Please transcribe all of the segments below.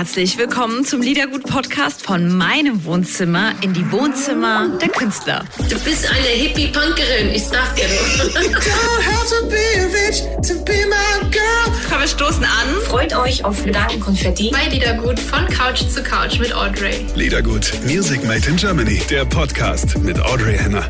herzlich willkommen zum Liedergut-Podcast von meinem Wohnzimmer in die Wohnzimmer der Künstler. Du bist eine Hippie-Punkerin, ich sag dir Komm, wir stoßen an. Freut euch auf Gedankenkonfetti bei Liedergut von Couch zu Couch mit Audrey. Liedergut, Music Made in Germany, der Podcast mit Audrey Henner.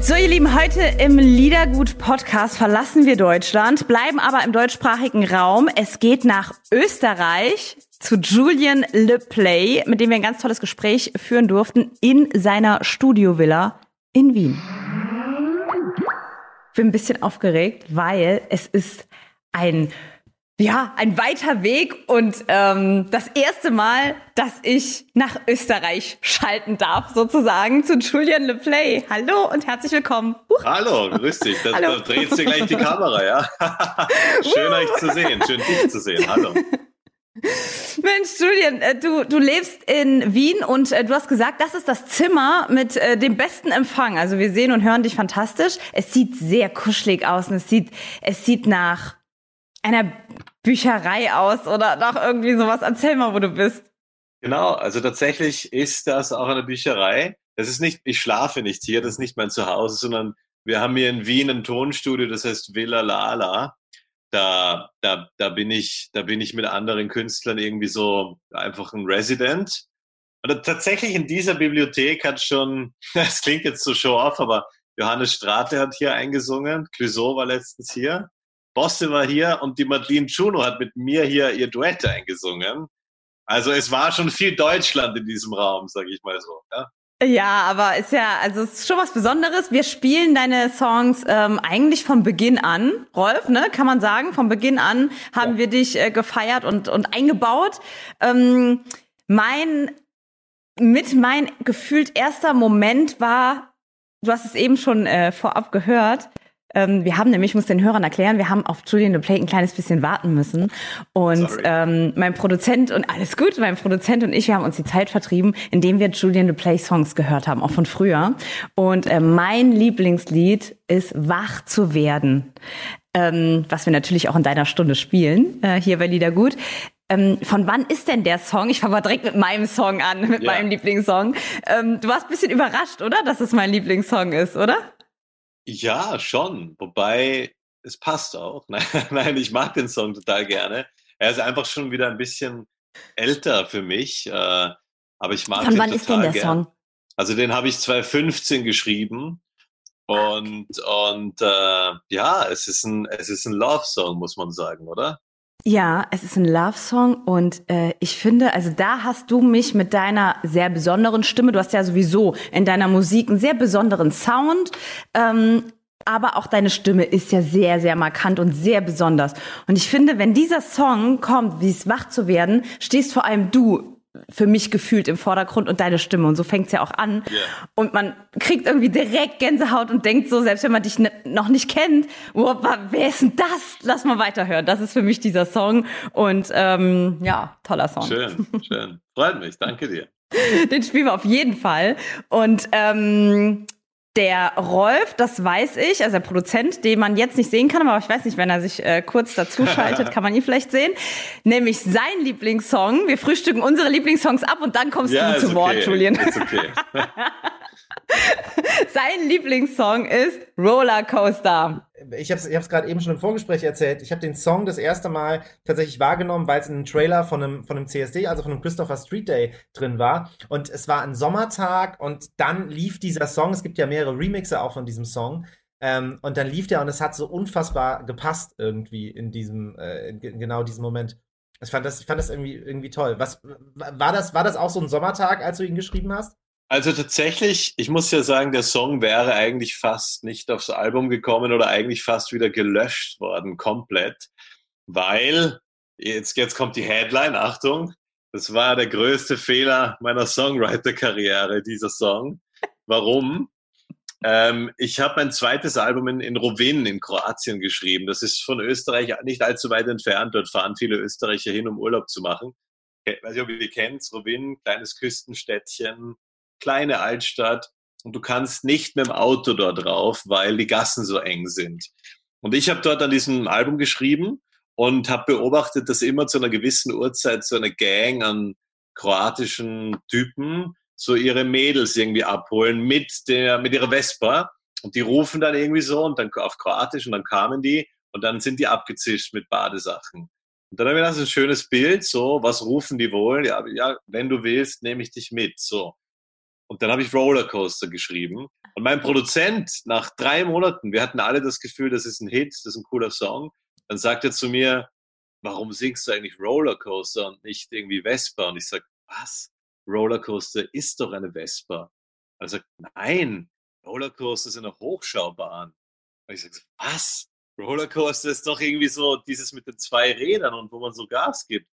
So, ihr Lieben, heute im Liedergut-Podcast verlassen wir Deutschland, bleiben aber im deutschsprachigen Raum. Es geht nach Österreich zu Julian Le Play, mit dem wir ein ganz tolles Gespräch führen durften in seiner Studiovilla in Wien. Ich bin ein bisschen aufgeregt, weil es ist ein ja, ein weiter Weg und ähm, das erste Mal, dass ich nach Österreich schalten darf, sozusagen, zu Julian Le Play. Hallo und herzlich willkommen. Huch. Hallo, grüß dich. Da, da dreht dir gleich die Kamera, ja? Schön euch zu sehen, schön dich zu sehen. Hallo. Mensch, Julian, äh, du, du lebst in Wien und äh, du hast gesagt, das ist das Zimmer mit äh, dem besten Empfang. Also wir sehen und hören dich fantastisch. Es sieht sehr kuschelig aus und es sieht, es sieht nach einer Bücherei aus oder nach irgendwie sowas. Erzähl mal, wo du bist. Genau, also tatsächlich ist das auch eine Bücherei. Das ist nicht, ich schlafe nicht hier, das ist nicht mein Zuhause, sondern wir haben hier in Wien ein Tonstudio, das heißt Villa Lala. Da, da, da bin ich, da bin ich mit anderen Künstlern irgendwie so einfach ein Resident. Und tatsächlich in dieser Bibliothek hat schon, das klingt jetzt so show off, aber Johannes Strate hat hier eingesungen, Clouseau war letztens hier. Bosse war hier und die Madeleine Juno hat mit mir hier ihr Duett eingesungen. Also es war schon viel Deutschland in diesem Raum, sage ich mal so. Ja? Ja, aber ist ja, also es ist schon was Besonderes. Wir spielen deine Songs ähm, eigentlich von Beginn an, Rolf, ne, kann man sagen. Von Beginn an haben ja. wir dich äh, gefeiert und und eingebaut. Ähm, mein mit mein gefühlt erster Moment war, du hast es eben schon äh, vorab gehört, ähm, wir haben nämlich, ich muss den Hörern erklären, wir haben auf Julian the Play ein kleines bisschen warten müssen. Und ähm, mein Produzent und alles gut, mein Produzent und ich, wir haben uns die Zeit vertrieben, indem wir Julian the Play Songs gehört haben, auch von früher. Und äh, mein Lieblingslied ist Wach zu werden. Ähm, was wir natürlich auch in deiner Stunde spielen, äh, hier bei Liedergut. Ähm, von wann ist denn der Song? Ich fange mal direkt mit meinem Song an, mit ja. meinem Lieblingssong. Ähm, du warst ein bisschen überrascht, oder? Dass es mein Lieblingssong ist, oder? Ja, schon. Wobei, es passt auch. Nein, ich mag den Song total gerne. Er ist einfach schon wieder ein bisschen älter für mich. Äh, aber ich mag Von den wann ist denn der gern. Song? Also den habe ich 2015 geschrieben. Und, und äh, ja, es ist ein, es ist ein Love-Song, muss man sagen, oder? Ja, es ist ein Love-Song und äh, ich finde, also da hast du mich mit deiner sehr besonderen Stimme, du hast ja sowieso in deiner Musik einen sehr besonderen Sound, ähm, aber auch deine Stimme ist ja sehr, sehr markant und sehr besonders. Und ich finde, wenn dieser Song kommt, wie es wach zu werden, stehst vor allem du für mich gefühlt im Vordergrund und deine Stimme. Und so fängt's ja auch an. Yeah. Und man kriegt irgendwie direkt Gänsehaut und denkt so, selbst wenn man dich noch nicht kennt, oh, wer ist denn das? Lass mal weiterhören. Das ist für mich dieser Song. Und ähm, ja, toller Song. Schön, schön. Freut mich, danke dir. Den spielen wir auf jeden Fall. Und ähm, der Rolf, das weiß ich, also der Produzent, den man jetzt nicht sehen kann, aber ich weiß nicht, wenn er sich äh, kurz dazu schaltet, kann man ihn vielleicht sehen. Nämlich sein Lieblingssong. Wir frühstücken unsere Lieblingssongs ab und dann kommst ja, du zu okay. Wort, Julian. Ist okay. Sein Lieblingssong ist Rollercoaster. Ich habe es gerade eben schon im Vorgespräch erzählt. Ich habe den Song das erste Mal tatsächlich wahrgenommen, weil es in einem Trailer von einem, von einem CSD, also von einem Christopher Street Day drin war. Und es war ein Sommertag und dann lief dieser Song. Es gibt ja mehrere Remixe auch von diesem Song. Ähm, und dann lief der und es hat so unfassbar gepasst irgendwie in diesem, äh, in genau diesem Moment. Ich fand das, ich fand das irgendwie, irgendwie toll. Was, war das, war das auch so ein Sommertag, als du ihn geschrieben hast? Also tatsächlich, ich muss ja sagen, der Song wäre eigentlich fast nicht aufs Album gekommen oder eigentlich fast wieder gelöscht worden, komplett, weil, jetzt, jetzt kommt die Headline, Achtung, das war der größte Fehler meiner Songwriter-Karriere, dieser Song. Warum? Ähm, ich habe mein zweites Album in, in Rovin in Kroatien geschrieben. Das ist von Österreich nicht allzu weit entfernt. Dort fahren viele Österreicher hin, um Urlaub zu machen. Ich weiß nicht, ob ihr die kennt. Rovin, kleines Küstenstädtchen, kleine Altstadt und du kannst nicht mit dem Auto dort drauf, weil die Gassen so eng sind. Und ich habe dort an diesem Album geschrieben und habe beobachtet, dass immer zu einer gewissen Uhrzeit so eine Gang an kroatischen Typen so ihre Mädels irgendwie abholen mit der mit ihrer Vespa und die rufen dann irgendwie so und dann auf Kroatisch und dann kamen die und dann sind die abgezischt mit Badesachen. Und dann habe ich gedacht, das ein schönes Bild, so, was rufen die wohl? Ja, ja wenn du willst, nehme ich dich mit, so. Und dann habe ich Rollercoaster geschrieben. Und mein Produzent, nach drei Monaten, wir hatten alle das Gefühl, das ist ein Hit, das ist ein cooler Song, dann sagt er zu mir, warum singst du eigentlich Rollercoaster und nicht irgendwie Vespa? Und ich sage, was? Rollercoaster ist doch eine Vespa. Er sagt, nein, Rollercoaster ist eine Hochschaubahn. Und ich sage, was? Rollercoaster ist doch irgendwie so dieses mit den zwei Rädern und wo man so Gas gibt.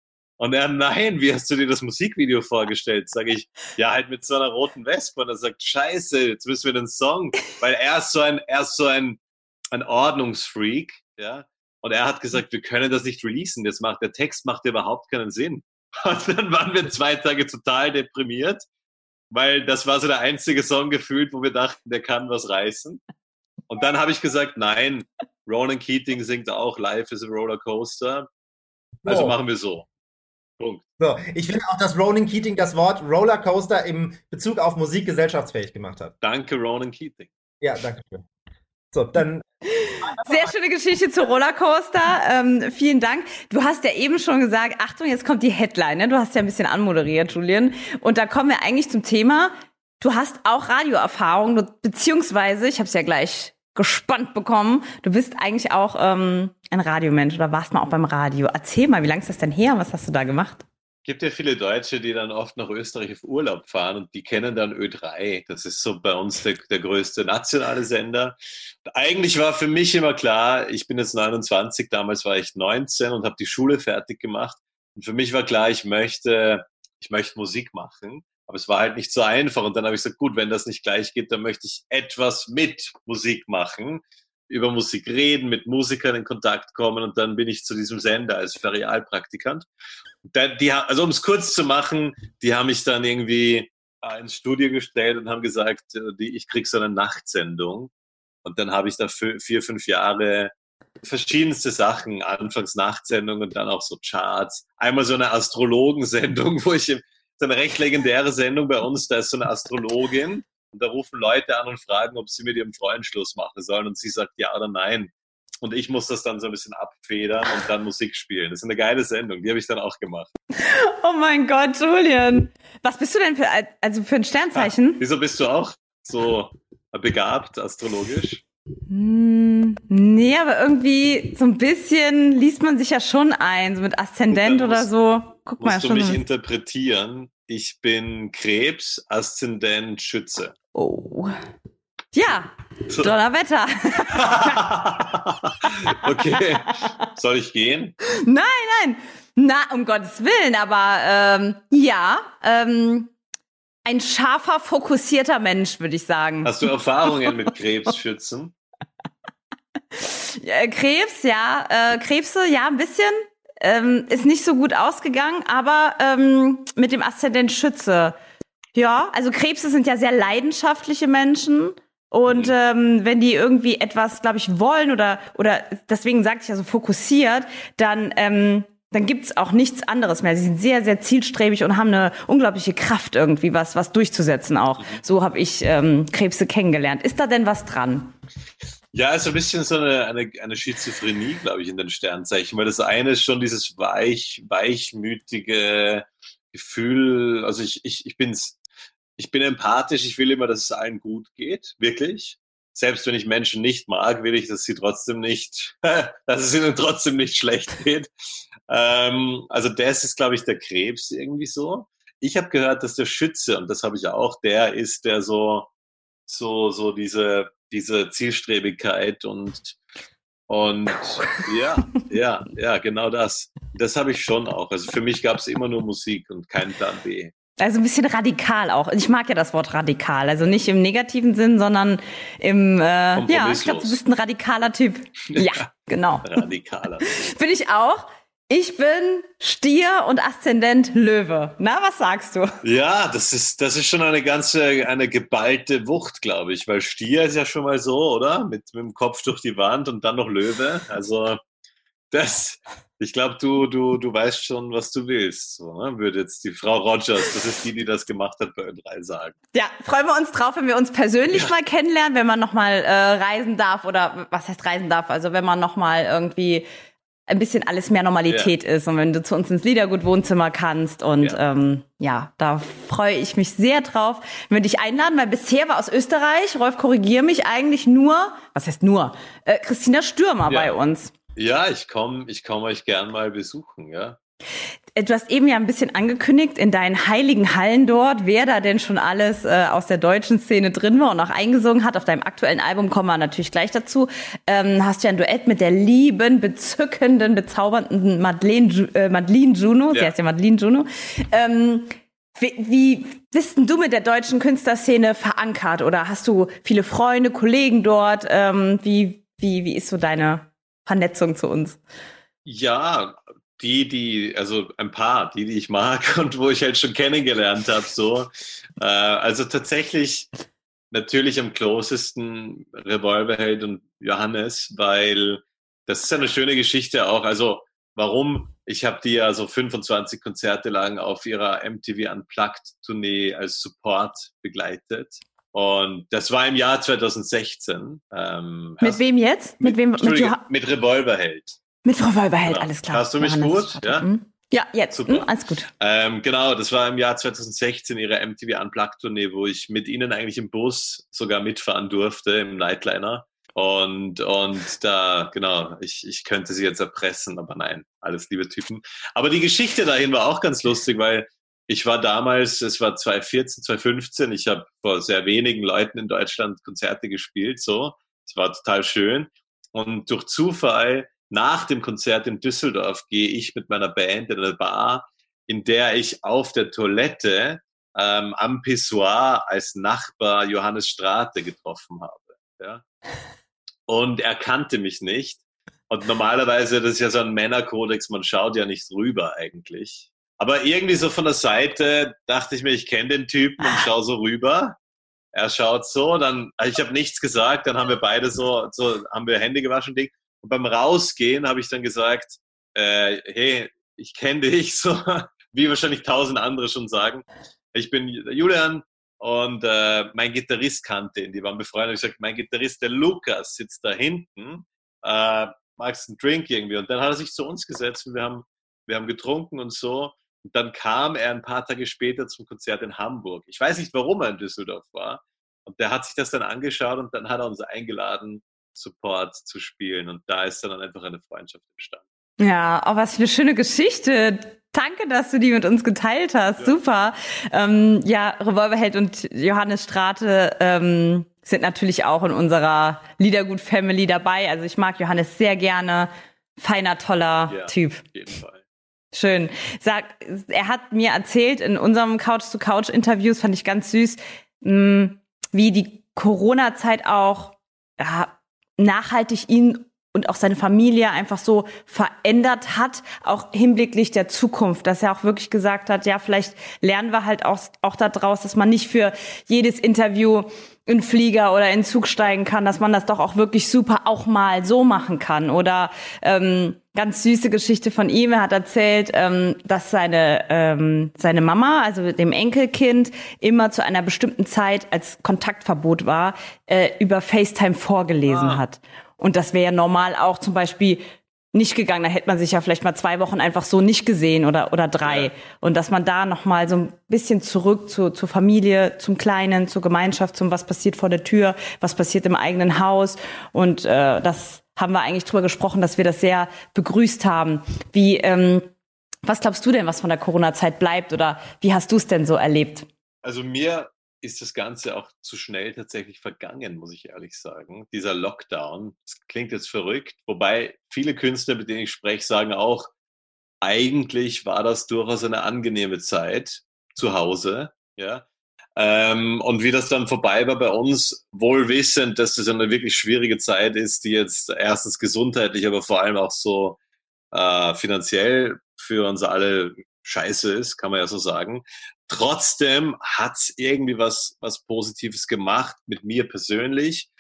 Und er, nein, wie hast du dir das Musikvideo vorgestellt? Sag ich, ja, halt mit so einer roten Wespe. Und er sagt, scheiße, jetzt müssen wir den Song, weil er ist so ein, er ist so ein, ein Ordnungsfreak, ja. Und er hat gesagt, wir können das nicht releasen. Das macht, der Text macht überhaupt keinen Sinn. Und dann waren wir zwei Tage total deprimiert, weil das war so der einzige Song gefühlt, wo wir dachten, der kann was reißen. Und dann habe ich gesagt, nein, Ronan Keating singt auch Life is a Roller Coaster. Also oh. machen wir so. Punkt. So, ich finde auch, dass Ronan Keating das Wort Rollercoaster im Bezug auf Musik gesellschaftsfähig gemacht hat. Danke, Ronan Keating. Ja, danke schön. So, dann. Sehr schöne Geschichte zu Rollercoaster. Ähm, vielen Dank. Du hast ja eben schon gesagt, Achtung, jetzt kommt die Headline. Ne? Du hast ja ein bisschen anmoderiert, Julian. Und da kommen wir eigentlich zum Thema. Du hast auch Radioerfahrung, beziehungsweise, ich habe es ja gleich gespannt bekommen. Du bist eigentlich auch ähm, ein Radiomensch oder warst mal auch beim Radio. Erzähl mal, wie lange ist das denn her? Was hast du da gemacht? Gibt ja viele Deutsche, die dann oft nach Österreich auf Urlaub fahren und die kennen dann Ö3. Das ist so bei uns der, der größte nationale Sender. Eigentlich war für mich immer klar, ich bin jetzt 29, damals war ich 19 und habe die Schule fertig gemacht. Und für mich war klar, ich möchte, ich möchte Musik machen. Aber es war halt nicht so einfach. Und dann habe ich gesagt, gut, wenn das nicht gleich geht, dann möchte ich etwas mit Musik machen, über Musik reden, mit Musikern in Kontakt kommen. Und dann bin ich zu diesem Sender als Ferialpraktikant. Also um es kurz zu machen, die haben mich dann irgendwie ins Studio gestellt und haben gesagt, äh, ich krieg so eine Nachtsendung. Und dann habe ich da vier, fünf Jahre verschiedenste Sachen, anfangs Nachtsendungen und dann auch so Charts. Einmal so eine Astrologensendung, wo ich so eine recht legendäre Sendung bei uns, da ist so eine Astrologin und da rufen Leute an und fragen, ob sie mit ihrem Freund Schluss machen sollen und sie sagt ja oder nein. Und ich muss das dann so ein bisschen abfedern und dann Musik spielen. Das ist eine geile Sendung, die habe ich dann auch gemacht. Oh mein Gott, Julian. Was bist du denn für, also für ein Sternzeichen? Ah, wieso bist du auch so begabt astrologisch? Hm, nee, aber irgendwie so ein bisschen liest man sich ja schon ein, so mit Aszendent oder so. Guck mal, musst du mich interpretieren. Ich bin Krebs, Aszendent, Schütze. Oh. Ja. Donnerwetter. okay. Soll ich gehen? Nein, nein. Na, um Gottes Willen, aber ähm, ja, ähm, ein scharfer, fokussierter Mensch, würde ich sagen. Hast du Erfahrungen mit Krebsschützen? Krebs, ja. Äh, Krebse, ja, ein bisschen. Ähm, ist nicht so gut ausgegangen, aber ähm, mit dem Aszendent Schütze. Ja, also Krebse sind ja sehr leidenschaftliche Menschen. Und mhm. ähm, wenn die irgendwie etwas, glaube ich, wollen oder oder deswegen sagte ich ja so fokussiert, dann ähm, dann gibt's auch nichts anderes mehr. Sie sind sehr, sehr zielstrebig und haben eine unglaubliche Kraft irgendwie, was, was durchzusetzen auch. Mhm. So habe ich ähm, Krebse kennengelernt. Ist da denn was dran? Ja, ist ein bisschen so eine, eine, eine Schizophrenie, glaube ich, in den Sternzeichen, weil das eine ist schon dieses weich, weichmütige Gefühl, also ich, ich, ich, bin's, ich bin empathisch, ich will immer, dass es allen gut geht, wirklich. Selbst wenn ich Menschen nicht mag, will ich, dass sie trotzdem nicht, dass es ihnen trotzdem nicht schlecht geht. Ähm, also das ist, glaube ich, der Krebs irgendwie so. Ich habe gehört, dass der Schütze, und das habe ich auch, der ist, der so, so, so diese diese Zielstrebigkeit und und ja, ja, ja, genau das. Das habe ich schon auch. Also für mich gab es immer nur Musik und keinen Plan B. Also ein bisschen radikal auch. Ich mag ja das Wort radikal. Also nicht im negativen Sinn, sondern im, äh, ja, ich glaube, du bist ein radikaler Typ. Ja, genau. Radikaler. Bin ich auch. Ich bin Stier und Aszendent Löwe. Na, was sagst du? Ja, das ist, das ist schon eine ganze, eine geballte Wucht, glaube ich, weil Stier ist ja schon mal so, oder? Mit, mit dem Kopf durch die Wand und dann noch Löwe. Also, das, Ich glaube, du, du, du weißt schon, was du willst. So, ne? Würde jetzt die Frau Rogers, das ist die, die das gemacht hat, bei Ö3 sagen. Ja, freuen wir uns drauf, wenn wir uns persönlich ja. mal kennenlernen, wenn man nochmal äh, reisen darf oder was heißt reisen darf? Also wenn man nochmal irgendwie ein bisschen alles mehr Normalität ja. ist und wenn du zu uns ins Liedergut-Wohnzimmer kannst und ja. Ähm, ja, da freue ich mich sehr drauf, wenn wir dich einladen, weil bisher war aus Österreich, Rolf, korrigier mich, eigentlich nur, was heißt nur, äh, Christina Stürmer ja. bei uns. Ja, ich komme ich komm euch gern mal besuchen, ja. Äh, du hast eben ja ein bisschen angekündigt in deinen heiligen Hallen dort, wer da denn schon alles äh, aus der deutschen Szene drin war und auch eingesungen hat. Auf deinem aktuellen Album kommen wir natürlich gleich dazu. Ähm, hast du ja ein Duett mit der lieben, bezückenden, bezaubernden Madeleine, äh, Madeleine Juno. Ja. Sie heißt ja Madeleine Juno. Ähm, wie, wie bist denn du mit der deutschen Künstlerszene verankert? Oder hast du viele Freunde, Kollegen dort? Ähm, wie, wie, wie ist so deine Vernetzung zu uns? Ja, die, die, also ein paar, die, die ich mag und wo ich halt schon kennengelernt habe, so. Äh, also tatsächlich natürlich am closesten Revolverheld und Johannes, weil das ist eine schöne Geschichte auch. Also warum? Ich habe die ja so 25 Konzerte lang auf ihrer MTV Unplugged Tournee als Support begleitet. Und das war im Jahr 2016. Ähm, mit wem jetzt? Mit, wem? Mit, mit Revolverheld. Mit Frau Wolverheld, genau. alles klar. Hast du mich Johannes gut? Ja? Mhm. Ja, jetzt. Super. Mhm, alles gut. Ähm, genau, das war im Jahr 2016 ihre MTV Unplugged-Tournee, wo ich mit ihnen eigentlich im Bus sogar mitfahren durfte, im Nightliner. Und, und da, genau, ich, ich könnte sie jetzt erpressen, aber nein, alles liebe Typen. Aber die Geschichte dahin war auch ganz lustig, weil ich war damals, es war 2014, 2015, ich habe vor sehr wenigen Leuten in Deutschland Konzerte gespielt, so. Es war total schön. Und durch Zufall nach dem Konzert in Düsseldorf gehe ich mit meiner Band in eine Bar, in der ich auf der Toilette ähm, am Pissoir als Nachbar Johannes Strate getroffen habe. Ja? Und er kannte mich nicht. Und normalerweise, das ist ja so ein Männerkodex, man schaut ja nicht rüber eigentlich. Aber irgendwie so von der Seite dachte ich mir, ich kenne den Typen und schaue so rüber. Er schaut so, dann, ich habe nichts gesagt, dann haben wir beide so, so haben wir Hände gewaschen, Ding. Und beim Rausgehen habe ich dann gesagt, äh, hey, ich kenne dich, so wie wahrscheinlich tausend andere schon sagen. Ich bin Julian und äh, mein Gitarrist kannte ihn, die waren befreundet. Ich sagte, mein Gitarrist, der Lukas, sitzt da hinten, äh, magst einen Drink irgendwie? Und dann hat er sich zu uns gesetzt und wir haben, wir haben getrunken und so. Und dann kam er ein paar Tage später zum Konzert in Hamburg. Ich weiß nicht, warum er in Düsseldorf war. Und der hat sich das dann angeschaut und dann hat er uns eingeladen, Support zu spielen. Und da ist dann einfach eine Freundschaft entstanden. Ja, oh, was für eine schöne Geschichte. Danke, dass du die mit uns geteilt hast. Ja. Super. Ähm, ja, Revolverheld und Johannes Strate ähm, sind natürlich auch in unserer Liedergut-Family dabei. Also ich mag Johannes sehr gerne. Feiner, toller ja, Typ. Auf jeden Fall. Schön. Sag, er hat mir erzählt in unserem Couch-to-Couch-Interviews, fand ich ganz süß, mh, mm, wie die Corona-Zeit auch ja, nachhaltig ihn und auch seine Familie einfach so verändert hat, auch hinblicklich der Zukunft, dass er auch wirklich gesagt hat, ja, vielleicht lernen wir halt auch, auch daraus, dass man nicht für jedes Interview in Flieger oder in Zug steigen kann, dass man das doch auch wirklich super auch mal so machen kann. Oder ähm, ganz süße Geschichte von ihm. Er hat erzählt, ähm, dass seine ähm, seine Mama, also dem Enkelkind, immer zu einer bestimmten Zeit als Kontaktverbot war, äh, über FaceTime vorgelesen ah. hat. Und das wäre ja normal auch zum Beispiel nicht gegangen. Da hätte man sich ja vielleicht mal zwei Wochen einfach so nicht gesehen oder, oder drei. Ja. Und dass man da nochmal so ein bisschen zurück zu, zur Familie, zum Kleinen, zur Gemeinschaft, zum was passiert vor der Tür, was passiert im eigenen Haus. Und äh, das haben wir eigentlich drüber gesprochen, dass wir das sehr begrüßt haben. Wie, ähm, was glaubst du denn, was von der Corona-Zeit bleibt oder wie hast du es denn so erlebt? Also mir ist das Ganze auch zu schnell tatsächlich vergangen, muss ich ehrlich sagen. Dieser Lockdown, das klingt jetzt verrückt, wobei viele Künstler, mit denen ich spreche, sagen auch, eigentlich war das durchaus eine angenehme Zeit zu Hause, ja. Ähm, und wie das dann vorbei war bei uns, wohl wissend, dass das eine wirklich schwierige Zeit ist, die jetzt erstens gesundheitlich, aber vor allem auch so äh, finanziell für uns alle scheiße ist, kann man ja so sagen. Trotzdem hat es irgendwie was, was Positives gemacht mit mir persönlich.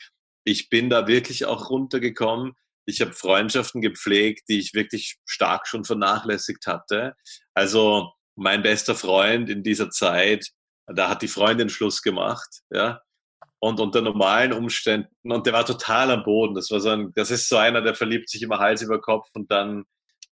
Ich bin da wirklich auch runtergekommen. Ich habe Freundschaften gepflegt, die ich wirklich stark schon vernachlässigt hatte. Also mein bester Freund in dieser Zeit, da hat die Freundin Schluss gemacht, ja. Und unter normalen Umständen, und der war total am Boden. Das war so ein, das ist so einer, der verliebt sich immer Hals über Kopf und dann,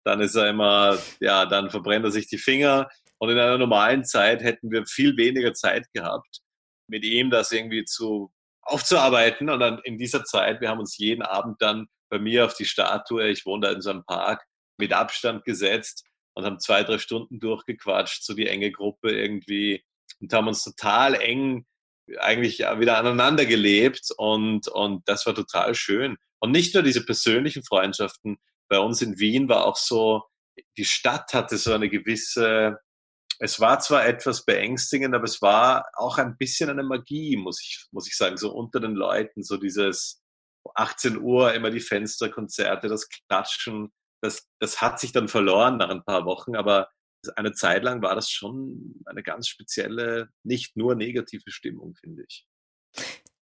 dann ist er immer, ja, dann verbrennt er sich die Finger. Und in einer normalen Zeit hätten wir viel weniger Zeit gehabt, mit ihm das irgendwie zu aufzuarbeiten. Und dann in dieser Zeit, wir haben uns jeden Abend dann bei mir auf die Statue, ich wohne da in so einem Park, mit Abstand gesetzt und haben zwei, drei Stunden durchgequatscht, so die enge Gruppe irgendwie und haben uns total eng eigentlich wieder aneinander gelebt und, und das war total schön. Und nicht nur diese persönlichen Freundschaften, bei uns in Wien war auch so, die Stadt hatte so eine gewisse, es war zwar etwas beängstigend, aber es war auch ein bisschen eine Magie, muss ich, muss ich sagen, so unter den Leuten, so dieses 18 Uhr immer die Fensterkonzerte, das Klatschen, das, das hat sich dann verloren nach ein paar Wochen, aber eine Zeit lang war das schon eine ganz spezielle, nicht nur negative Stimmung, finde ich.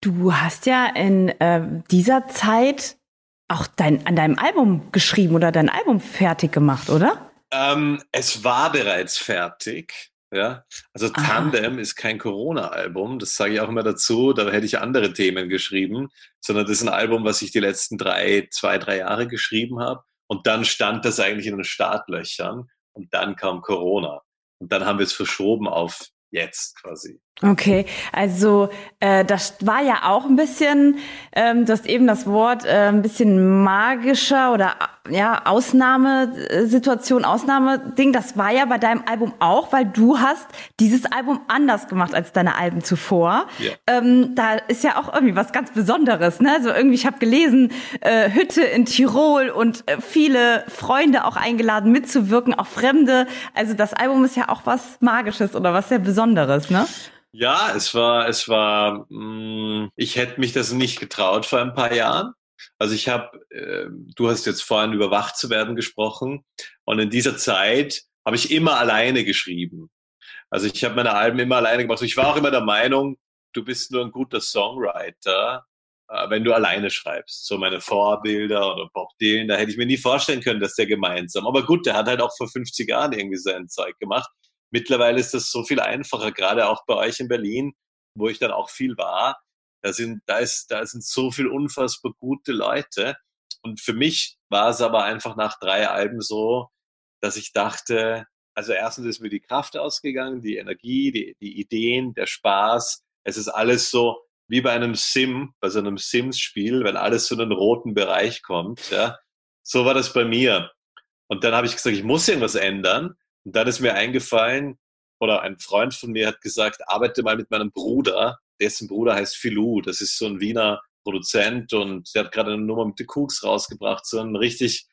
Du hast ja in äh, dieser Zeit auch dein, an deinem Album geschrieben oder dein Album fertig gemacht, oder? Ähm, es war bereits fertig. Ja, also Tandem Aha. ist kein Corona-Album, das sage ich auch immer dazu, da hätte ich andere Themen geschrieben, sondern das ist ein Album, was ich die letzten drei, zwei, drei Jahre geschrieben habe. Und dann stand das eigentlich in den Startlöchern und dann kam Corona. Und dann haben wir es verschoben auf jetzt quasi. Okay, also äh, das war ja auch ein bisschen, ähm, du hast eben das Wort äh, ein bisschen magischer oder ja Ausnahmesituation, Ausnahmeding. Das war ja bei deinem Album auch, weil du hast dieses Album anders gemacht als deine Alben zuvor. Ja. Ähm, da ist ja auch irgendwie was ganz Besonderes, ne? Also irgendwie, ich habe gelesen, äh, Hütte in Tirol und äh, viele Freunde auch eingeladen mitzuwirken, auch Fremde. Also das Album ist ja auch was Magisches oder was sehr Besonderes, ne? Ja, es war, es war, mh, mm, ich hätte mich das nicht getraut vor ein paar Jahren. Also ich habe, äh, du hast jetzt vorhin über wach zu werden gesprochen und in dieser Zeit habe ich immer alleine geschrieben. Also ich habe meine Alben immer alleine gemacht. Ich war auch immer der Meinung, du bist nur ein guter Songwriter, äh, wenn du alleine schreibst. So meine Vorbilder oder Bob Dylan, da hätte ich mir nie vorstellen können, dass der gemeinsam. Aber gut, der hat halt auch vor 50 Jahren irgendwie sein Zeug gemacht. Mittlerweile ist das so viel einfacher, gerade auch bei euch in Berlin, wo ich dann auch viel war. Da sind, da ist, da sind so viel unfassbar gute Leute. Und für mich war es aber einfach nach drei Alben so, dass ich dachte, also erstens ist mir die Kraft ausgegangen, die Energie, die, die Ideen, der Spaß. Es ist alles so wie bei einem Sim, bei so einem Sims-Spiel, wenn alles in den roten Bereich kommt. Ja. So war das bei mir. Und dann habe ich gesagt, ich muss irgendwas ändern. Und dann ist mir eingefallen, oder ein Freund von mir hat gesagt, arbeite mal mit meinem Bruder, dessen Bruder heißt Filou, das ist so ein Wiener Produzent und der hat gerade eine Nummer mit The Cooks rausgebracht, so ein richtig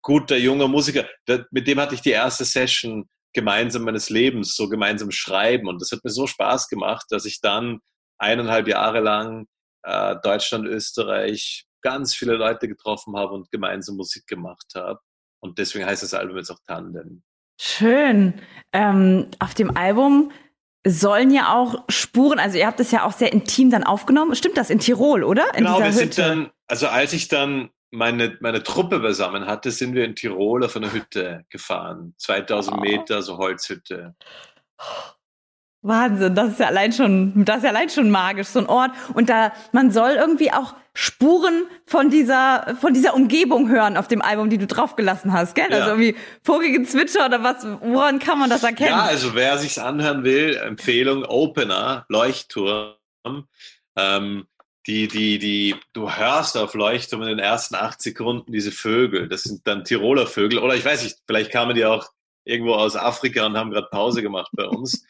guter junger Musiker. mit dem hatte ich die erste Session gemeinsam meines Lebens, so gemeinsam schreiben und das hat mir so Spaß gemacht, dass ich dann eineinhalb Jahre lang äh, Deutschland, Österreich, ganz viele Leute getroffen habe und gemeinsam Musik gemacht habe. Und deswegen heißt das Album jetzt auch Tandem. Schön. Ähm, auf dem Album sollen ja auch Spuren, also ihr habt es ja auch sehr intim dann aufgenommen. Stimmt das in Tirol, oder? In genau, wir sind dann, also als ich dann meine, meine Truppe beisammen hatte, sind wir in Tirol auf einer Hütte gefahren. 2000 oh. Meter, so Holzhütte. Wahnsinn, das ist ja allein schon, das ist ja allein schon magisch, so ein Ort. Und da, man soll irgendwie auch Spuren von dieser, von dieser Umgebung hören auf dem Album, die du draufgelassen hast, gell? Also ja. Also irgendwie Vogelgezwitscher oder was, woran kann man das erkennen? Ja, also wer sich's anhören will, Empfehlung, Opener, Leuchtturm. Ähm, die, die, die, du hörst auf Leuchtturm in den ersten acht Sekunden diese Vögel. Das sind dann Tiroler Vögel. Oder ich weiß nicht, vielleicht kamen die auch irgendwo aus Afrika und haben gerade Pause gemacht bei uns.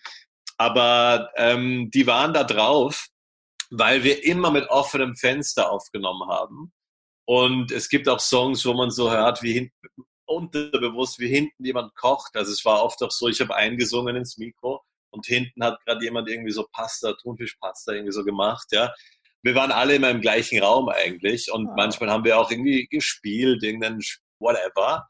Aber ähm, die waren da drauf, weil wir immer mit offenem Fenster aufgenommen haben. Und es gibt auch Songs, wo man so hört, wie hinten, unterbewusst, wie hinten jemand kocht. Also es war oft auch so, ich habe eingesungen ins Mikro und hinten hat gerade jemand irgendwie so Pasta, Thunfischpasta irgendwie so gemacht, ja. Wir waren alle immer im gleichen Raum eigentlich und oh. manchmal haben wir auch irgendwie gespielt, irgendein whatever.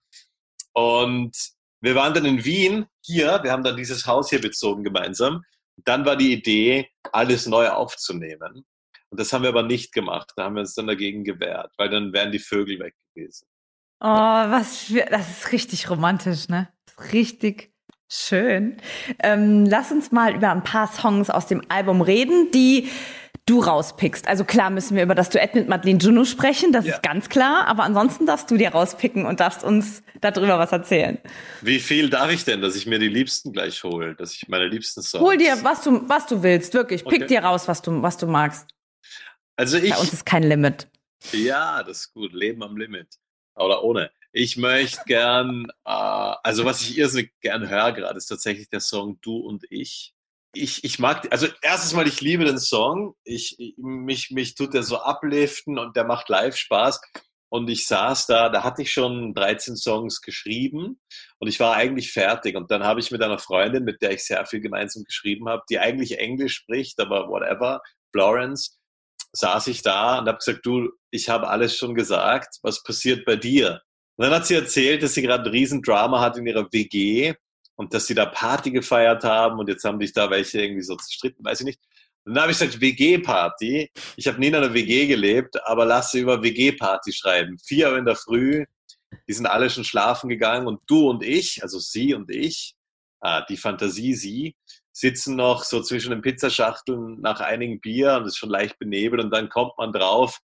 Und wir waren dann in Wien, hier, wir haben dann dieses Haus hier bezogen gemeinsam. Dann war die Idee, alles neu aufzunehmen. Und das haben wir aber nicht gemacht. Da haben wir uns dann dagegen gewehrt, weil dann wären die Vögel weg gewesen. Oh, was für, das ist richtig romantisch, ne? Richtig schön. Ähm, lass uns mal über ein paar Songs aus dem Album reden, die du rauspickst. Also klar müssen wir über das Duett mit Madeleine Juno sprechen, das Ja. ist ganz klar, aber ansonsten darfst du dir rauspicken und darfst uns darüber was erzählen. Wie viel darf ich denn, dass ich mir die Liebsten gleich hole? Dass ich meine liebsten Songs. Hol dir, was du, was du willst, wirklich. Pick Okay. dir raus, was du, was du magst. Also ich. Bei uns ist kein Limit. Ja, das ist gut. Leben am Limit. Oder ohne. Ich möchte gern, äh, also was ich irrsinnig gern höre gerade, ist tatsächlich der Song Du und ich. Ich, ich mag, also erstens mal, ich liebe den Song. Ich, ich- mich, mich tut der so upliften und der macht live Spaß. Und ich saß da, da hatte ich schon 13 Songs geschrieben und ich war eigentlich fertig. Und dann habe ich mit einer Freundin, mit der ich sehr viel gemeinsam geschrieben habe, die eigentlich Englisch spricht, aber whatever, Florence, saß ich da und habe gesagt, du, ich habe alles schon gesagt, was passiert bei dir? Und dann hat sie erzählt, dass sie gerade ein Riesendrama hat in ihrer WG und dass sie da Party gefeiert haben und jetzt haben sich da welche irgendwie so zerstritten, weiß ich nicht. Und dann habe ich gesagt, WG-Party. Ich habe nie in einer WG gelebt, aber lass sie über WG-Party schreiben. Vier Uhr in der Früh, die sind alle schon schlafen gegangen und du und ich, also sie und ich, ah, die Fantasie sie, sitzen noch so zwischen den Pizzaschachteln nach einigen Bier und es ist schon leicht benebelt und dann kommt man drauf,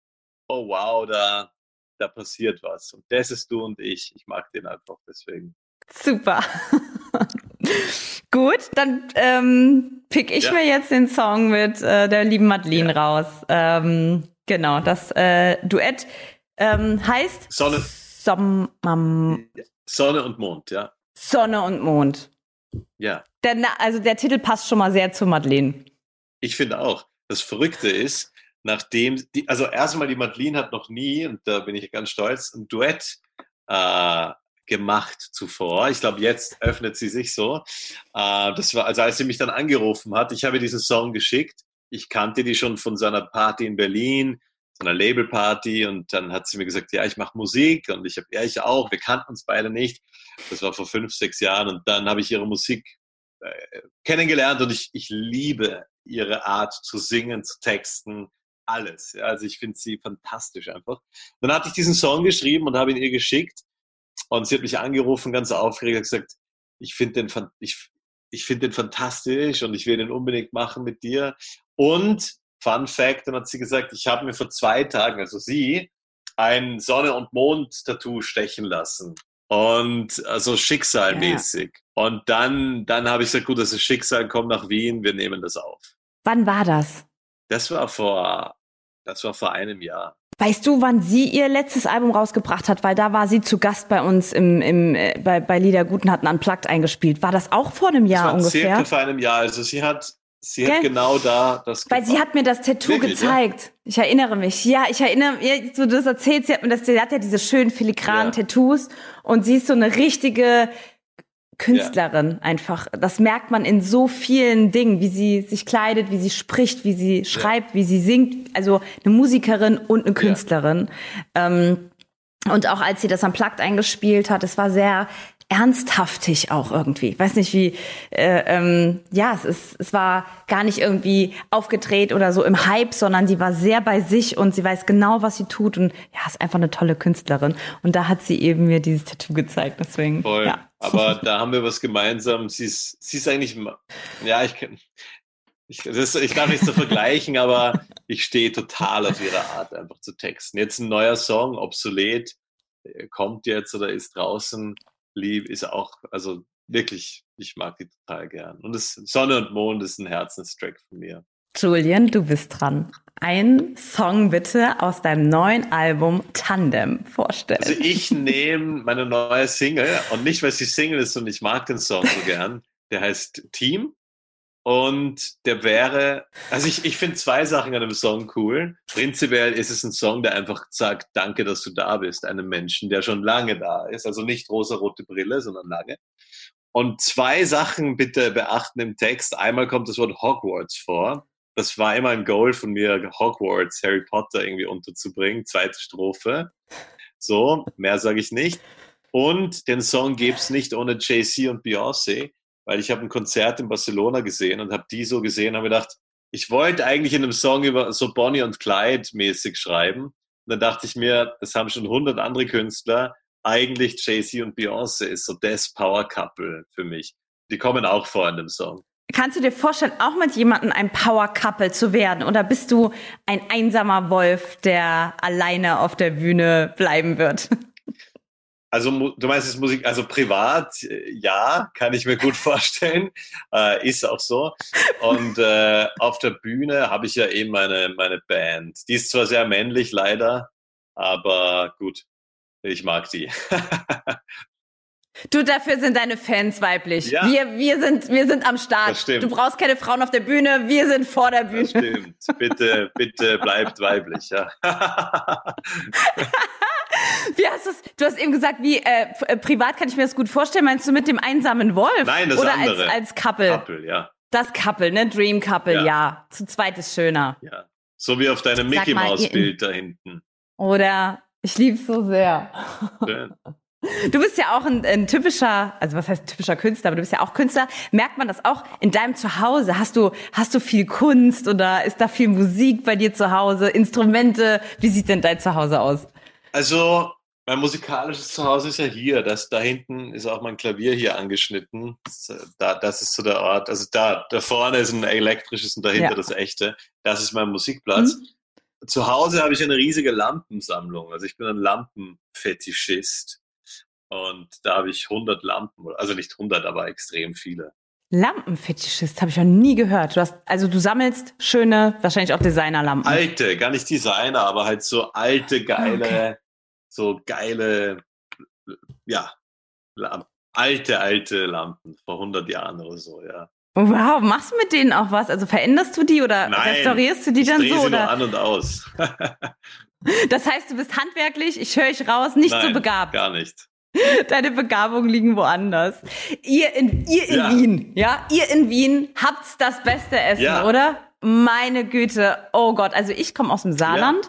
oh wow, da, da passiert was. Und das ist du und ich. Ich mag den einfach deswegen. Super. Gut, dann ähm, pick ich Ja. mir jetzt den Song mit äh, der lieben Madeleine raus. Ähm, genau, das äh, Duett ähm, heißt Sonne, Sommer, Sonne und Mond, ja. Sonne und Mond. Ja, Der, also der Titel passt schon mal sehr zu Madeleine. ich finde auch. Das Verrückte ist, nachdem, die, also erstmal die Madeline hat noch nie, und da bin ich ganz stolz, ein Duett äh, gemacht zuvor. Ich glaube, jetzt öffnet sie sich so. Äh, das war, also als sie mich dann angerufen hat, ich habe diesen Song geschickt. Ich kannte die schon von seiner Party in Berlin, so einer Labelparty, und dann hat sie mir gesagt, ja, ich mache Musik und ich habe, ja, ich auch. Wir kannten uns beide nicht. Das war vor fünf, sechs Jahren und dann habe ich ihre Musik äh, kennengelernt und ich, ich liebe ihre Art zu singen, zu texten, alles. Ja, also ich finde sie fantastisch einfach. Dann hatte ich diesen Song geschrieben und habe ihn ihr geschickt und sie hat mich angerufen, ganz aufgeregt, hat gesagt, ich finde den, ich, ich finde den fantastisch und ich will den unbedingt machen mit dir. Und Fun Fact, dann hat sie gesagt, ich habe mir vor zwei Tagen, also sie, ein Sonne- und Mond-Tattoo stechen lassen. Und also schicksalmäßig. Und dann, dann habe ich gesagt, gut, das ist Schicksal, komm nach Wien, wir nehmen das auf. Wann war das? Das war vor, das war vor einem Jahr. Weißt du, wann sie ihr letztes Album rausgebracht hat? Weil da war sie zu Gast bei uns im, im, äh, bei, bei Lieder Guten hatten Unplugged eingespielt. War das auch vor einem Jahr das war ungefähr? circa vor einem Jahr. Also sie hat, sie hat Gell? genau da das Weil sie gemacht. hat mir das Tattoo Wirklich, ja? gezeigt. Ich erinnere mich. Ja, ich erinnere mich, du das erzählst, sie hat mir das, sie hat ja diese schönen filigranen Ja. Tattoos und sie ist so eine richtige Künstlerin einfach. Das merkt man in so vielen Dingen, wie sie sich kleidet, wie sie spricht, wie sie schreibt, wie sie singt. Also eine Musikerin und eine Künstlerin. Ähm, und auch als sie das am Plakt eingespielt hat, es war sehr ernsthaftig auch irgendwie. Weiß nicht wie, äh, ähm, ja, es ist, es war gar nicht irgendwie aufgedreht oder so im Hype, sondern sie war sehr bei sich und sie weiß genau, was sie tut und ja, ist einfach eine tolle Künstlerin. Und da hat sie eben mir dieses Tattoo gezeigt, deswegen. Voll. Ja. Aber da haben wir was gemeinsam. Sie ist, sie ist eigentlich, ja, ich kann, ich, das, ich darf nicht so vergleichen, aber ich stehe total auf ihre Art, einfach zu texten. Jetzt ein neuer Song, obsolet, äh, kommt jetzt oder ist draußen, lieb, ist auch, also wirklich, ich mag die total gern. Und das Sonne und Mond ist ein Herzenstrack von mir. Julian, du bist dran. Ein Song bitte aus deinem neuen Album Tandem vorstellen. Also ich nehme meine neue Single und nicht, weil sie Single ist und ich mag den Song so gern. Der heißt Team und der wäre, also ich, ich finde zwei Sachen an dem Song cool. Prinzipiell ist es ein Song, der einfach sagt, danke, dass du da bist, einem Menschen, der schon lange da ist. Also nicht rosa-rote Brille, sondern lange. Und zwei Sachen bitte beachten im Text. Einmal kommt das Wort Hogwarts vor. Das war immer ein Goal von mir, Hogwarts, Harry Potter irgendwie unterzubringen. Zweite Strophe. So, mehr sage ich nicht. Und den Song gibt's nicht ohne Jay-Z und Beyoncé, weil ich habe ein Konzert in Barcelona gesehen und habe die so gesehen habe gedacht, ich wollte eigentlich in einem Song über so Bonnie und Clyde mäßig schreiben. Und dann dachte ich mir, das haben schon 100 andere Künstler. Eigentlich Jay-Z und Beyoncé ist so das Power Couple für mich. Die kommen auch vor in dem Song. Kannst du dir vorstellen, auch mit jemandem ein Power Couple zu werden? Oder bist du ein einsamer Wolf, der alleine auf der Bühne bleiben wird? Also du meinst es Musik, also privat, ja, kann ich mir gut vorstellen, äh, ist auch so. Und äh, auf der Bühne habe ich ja eben meine, meine Band. Die ist zwar sehr männlich, leider, aber gut, ich mag die. Du, dafür sind deine Fans weiblich. Ja. Wir, wir, sind, wir sind am Start. Du brauchst keine Frauen auf der Bühne, wir sind vor der Bühne. Das stimmt. Bitte, bitte bleibt weiblich, ja. Wie hast du's, du hast eben gesagt, wie äh, äh, privat kann ich mir das gut vorstellen. Meinst du mit dem einsamen Wolf? Nein, das Oder andere. als, als Couple? Couple, ja. Das Couple, ne? Dream Couple, ja. Ja. Zu zweit ist schöner. ja. So wie auf deinem Mickey Maus Bild da hinten. Oder ich lieb's so sehr. Schön. Du bist ja auch ein, ein typischer, also was heißt typischer Künstler, aber du bist ja auch Künstler. Merkt man das auch in deinem Zuhause? Hast du, hast du viel Kunst oder ist da viel Musik bei dir zu Hause? Instrumente? Wie sieht denn dein Zuhause aus? Also, mein musikalisches Zuhause ist ja hier. Das, da hinten ist auch mein Klavier hier angeschnitten. Das, äh, da, das ist so der Ort. Also da, da vorne ist ein elektrisches und dahinter Ja. das echte. Das ist mein Musikplatz. Zu Hause habe ich eine riesige Lampensammlung. Also ich bin ein Lampenfetischist. Und da habe ich 100 Lampen, also nicht 100, aber extrem viele. Lampenfetischist habe ich noch nie gehört. Du hast, also du sammelst schöne, wahrscheinlich auch Designerlampen. Alte, gar nicht Designer, aber halt so alte, geile, Okay. so geile, ja, Lam- alte, alte Lampen vor 100 Jahren oder so, ja. Wow, machst du mit denen auch was? Also veränderst du die oder Nein, restaurierst du die ich dann drehe so? sie nur Oder? an und aus. Das heißt, du bist handwerklich, ich höre ich raus, nicht so Nein, begabt. Gar nicht. Deine Begabungen liegen woanders. Ihr in, ihr in Ja. Wien, ja? Ihr in Wien habt's das beste Essen, Ja. oder? Meine Güte, oh Gott, also ich komme aus dem Saarland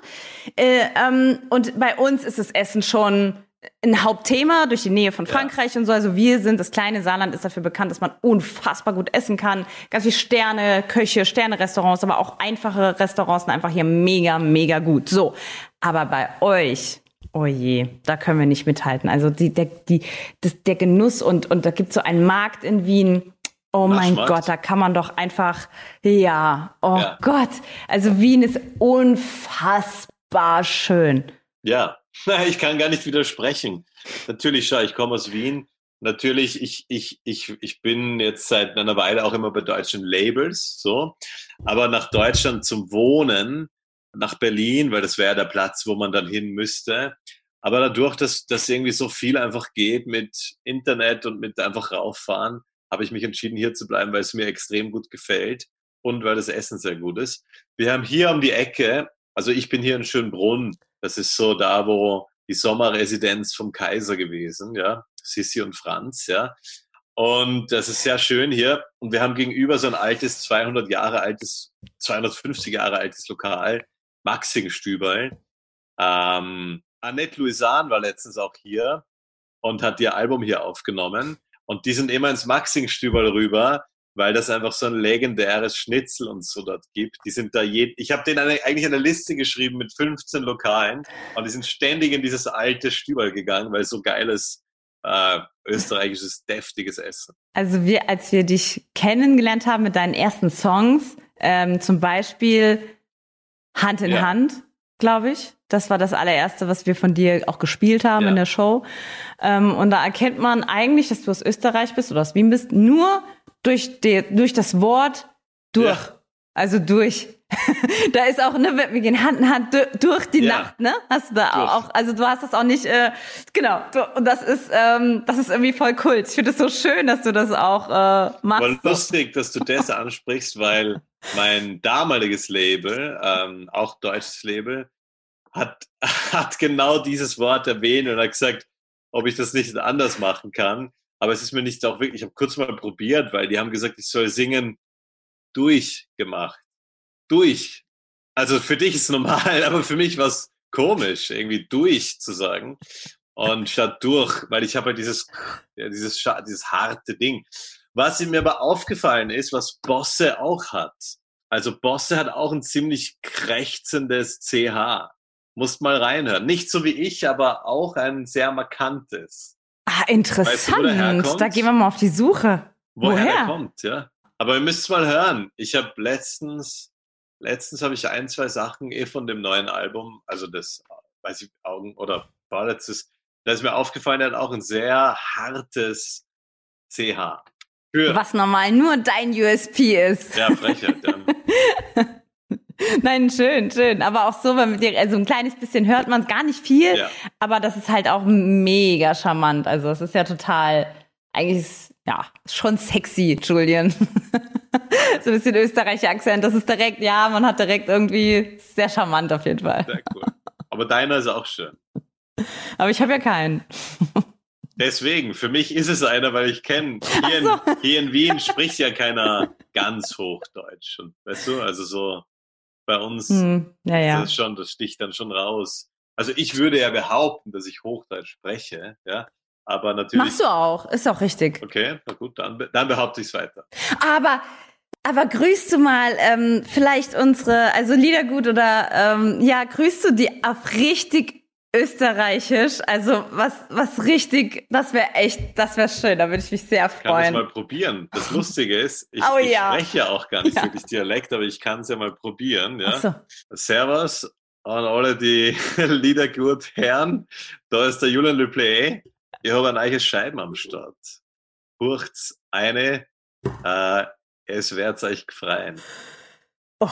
äh, ähm, und bei uns ist das Essen schon ein Hauptthema durch die Nähe von Ja. Frankreich und so. Also wir sind, das kleine Saarland ist dafür bekannt, dass man unfassbar gut essen kann. Ganz viel Sterne, Köche, Sterne-Restaurants, aber auch einfache Restaurants sind einfach hier mega, mega gut. So, aber bei euch, oh je, da können wir nicht mithalten. Also die, der, die, das, der Genuss und, und da gibt's so einen Markt in Wien. Oh mein. Gott, da kann man doch einfach, ja, oh Ja. Gott. Also Wien ist unfassbar schön. Ja, ich kann gar nicht widersprechen. Natürlich, schau, ich komme aus Wien. Natürlich, ich, ich, ich, ich bin jetzt seit einer Weile auch immer bei deutschen Labels, so. Aber nach Deutschland zum Wohnen, nach Berlin, weil das wäre der Platz, wo man dann hin müsste. Aber dadurch, dass, dass irgendwie so viel einfach geht mit Internet und mit einfach rauffahren, habe ich mich entschieden, hier zu bleiben, weil es mir extrem gut gefällt und weil das Essen sehr gut ist. Wir haben hier um die Ecke, also ich bin hier in Schönbrunn, das ist so da, wo die Sommerresidenz vom Kaiser gewesen, ja, Sissi und Franz, ja. Und das ist sehr schön hier. Und wir haben gegenüber so ein altes, 200 Jahre altes, 250 Jahre altes Lokal, Maxing-Stüberl. Ähm, Annette Louisan war letztens auch hier und hat ihr Album hier aufgenommen. Und die sind immer ins Maxing-Stüberl rüber, weil das einfach so ein legendäres Schnitzel und so dort gibt. Die sind da je, ich habe denen eine, eigentlich eine Liste geschrieben mit 15 Lokalen und die sind ständig in dieses alte Stüberl gegangen, weil so geiles äh, österreichisches deftiges Essen. Also wir, als wir dich kennengelernt haben mit deinen ersten Songs, ähm, zum Beispiel Hand in Ja. Hand, glaube ich. Das war das allererste, was wir von dir auch gespielt haben Ja. in der Show. Ähm, und da erkennt man eigentlich, dass du aus Österreich bist oder aus Wien bist, nur durch, die, durch das Wort durch. Ja. Also durch. da ist auch, ne, wir gehen Hand in Hand du- durch die Ja. Nacht, ne? Hast du da Durch. auch, also du hast das auch nicht, äh, genau. Du, und das ist, ähm, das ist irgendwie voll Kult. Ich finde es so schön, dass du das auch äh, machst. Voll lustig, dass du das ansprichst, weil mein damaliges Label, ähm, auch deutsches Label, hat, hat genau dieses Wort erwähnt und hat gesagt, ob ich das nicht anders machen kann. Aber es ist mir nicht auch wirklich, ich habe kurz mal probiert, weil die haben gesagt, ich soll singen durchgemacht. Durch. Also für dich ist normal, aber für mich war es komisch, irgendwie durch zu sagen. Und statt durch, weil ich habe halt dieses, ja, dieses, dieses harte Ding. Was mir aber aufgefallen ist, was Bosse auch hat. Also Bosse hat auch ein ziemlich krächzendes CH. Musst mal reinhören. Nicht so wie ich, aber auch ein sehr markantes. Ah, interessant. Weißt du, da gehen wir mal auf die Suche. Woher, Woher? der kommt, ja. Aber ihr müsst mal hören. Ich habe letztens, letztens habe ich ein, zwei Sachen eh von dem neuen Album, also das, weiß ich, Augen oder vorletztes, da ist mir aufgefallen, er hat auch ein sehr hartes CH. Für, Was normal nur dein USP ist. ja, Frechheit. Dann. Nein, schön, schön. Aber auch so, wenn man dir, also ein kleines bisschen hört man gar nicht viel, Ja. aber das ist halt auch mega charmant. Also es ist ja total, eigentlich ist, ja, schon sexy, Julian. so ein bisschen österreichischer Akzent, das ist direkt, ja, man hat direkt irgendwie sehr charmant auf jeden Fall. Sehr cool. Aber deiner ist auch schön. Aber ich habe ja keinen. Deswegen, für mich ist es einer, weil ich kenne, hier, in- hier in Wien spricht ja keiner ganz Hochdeutsch. Und, weißt du, also so bei uns, Hm, ja, ja. das schon, das sticht dann schon raus. Also ich würde ja behaupten, dass ich Hochdeutsch spreche, ja, aber natürlich. Machst du auch, ist auch richtig. Okay, na gut, dann, dann behaupte ich es weiter. Aber, aber grüßt du mal ähm, vielleicht unsere, also Liedergut oder ähm, ja, grüßt du die auf richtig österreichisch? Also was, was richtig, das wäre echt, das wäre schön, da würde ich mich sehr Ich kann freuen. mal probieren. Das Lustige ist, ich, Oh ich ja. spreche ja auch gar nicht Ja. wirklich Dialekt, aber ich kann es ja mal probieren. Ja? So. Servus an alle die Lieder gut hören. Da ist der Julian Leplay. Ich habe ein neues Scheiben am Start. Bucht's eine, äh, es wird euch gefreien. Oh,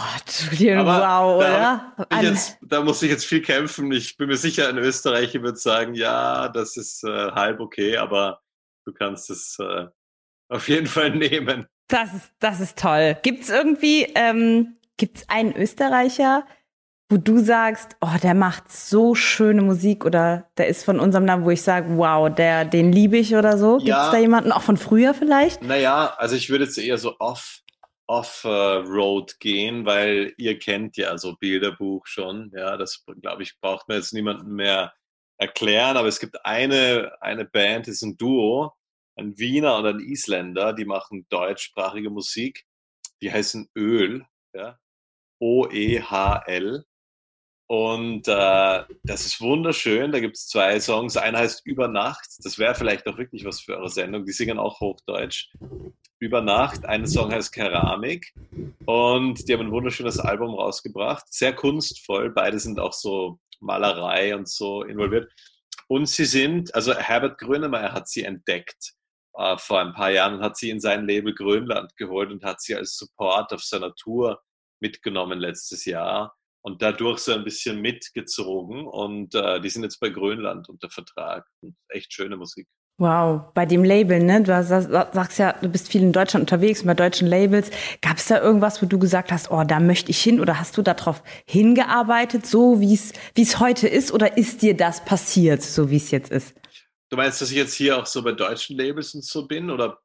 Julian, Aber wow, da oder? Ich jetzt, da muss ich jetzt viel kämpfen. Ich bin mir sicher, ein Österreicher wird sagen, ja, das ist äh, halb okay, aber du kannst es äh, auf jeden Fall nehmen. Das ist, das ist toll. Gibt's irgendwie, ähm, gibt's einen Österreicher, wo du sagst, oh, der macht so schöne Musik oder der ist von unserem Namen, wo ich sage, wow, der, den liebe ich oder so? Gibt's Ja. da jemanden, auch von früher vielleicht? Naja, also ich würde jetzt eher so off, off äh, Road gehen, weil ihr kennt ja so Bilderbuch schon. Ja, das glaube ich, braucht man jetzt niemandem mehr erklären. Aber es gibt eine, eine Band, das ist ein Duo, ein Wiener und ein Isländer, die machen deutschsprachige Musik. Die heißen Öl, ja. O-E-H-L. Und äh, das ist wunderschön. Da gibt es zwei Songs. Einer heißt Über Nacht. Das wäre vielleicht auch wirklich was für eure Sendung. Die singen auch Hochdeutsch. Über Nacht. Ein Song heißt Keramik. Und die haben ein wunderschönes Album rausgebracht. Sehr kunstvoll. Beide sind auch so Malerei und so involviert. Und sie sind, also Herbert Grönemeyer hat sie entdeckt äh, vor ein paar Jahren und hat sie in sein Label Grönland geholt und hat sie als Support auf seiner Tour mitgenommen letztes Jahr und dadurch so ein bisschen mitgezogen. Und äh, die sind jetzt bei Grönland unter Vertrag. Und echt schöne Musik. Wow, bei dem Label, ne? Du hast, sagst ja, du bist viel in Deutschland unterwegs, bei deutschen Labels. Gab es da irgendwas, wo du gesagt hast, oh, da möchte ich hin? Oder hast du darauf hingearbeitet, so wie es wie es heute ist? Oder ist dir das passiert, so wie es jetzt ist? Du meinst, dass ich jetzt hier auch so bei deutschen Labels und so bin? Oder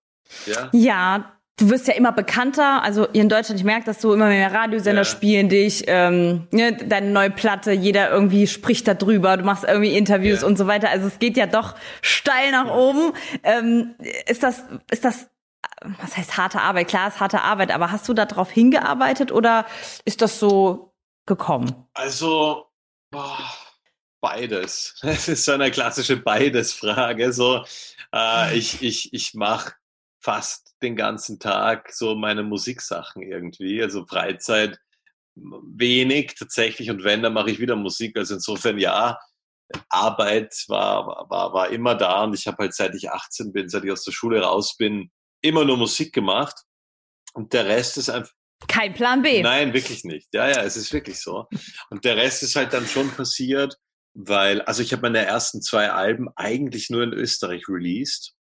ja? Ja, du wirst ja immer bekannter. Also hier in Deutschland, ich merke das so, immer mehr Radiosender Ja. spielen dich, ähm, ne, deine neue Platte, jeder irgendwie spricht da drüber, du machst irgendwie Interviews Ja. und so weiter. Also es geht ja doch steil nach oben. Ähm, ist das, ist das, was heißt harte Arbeit? Klar, ist harte Arbeit, aber hast du darauf hingearbeitet oder ist das so gekommen? Also, boah, beides. Es ist so eine klassische Beides-Frage. So, äh, ich ich, ich mache fast den ganzen Tag so meine Musiksachen irgendwie. Also Freizeit wenig tatsächlich und wenn, dann mache ich wieder Musik. Also insofern ja, Arbeit war, war, war immer da und ich habe halt seit ich 18 bin, seit ich aus der Schule raus bin, immer nur Musik gemacht. Und der Rest ist einfach Kein Plan B. Nein, wirklich nicht. Ja, ja, es ist wirklich so. Und der Rest ist halt dann schon passiert, weil, also ich habe meine ersten zwei Alben eigentlich nur in Österreich released.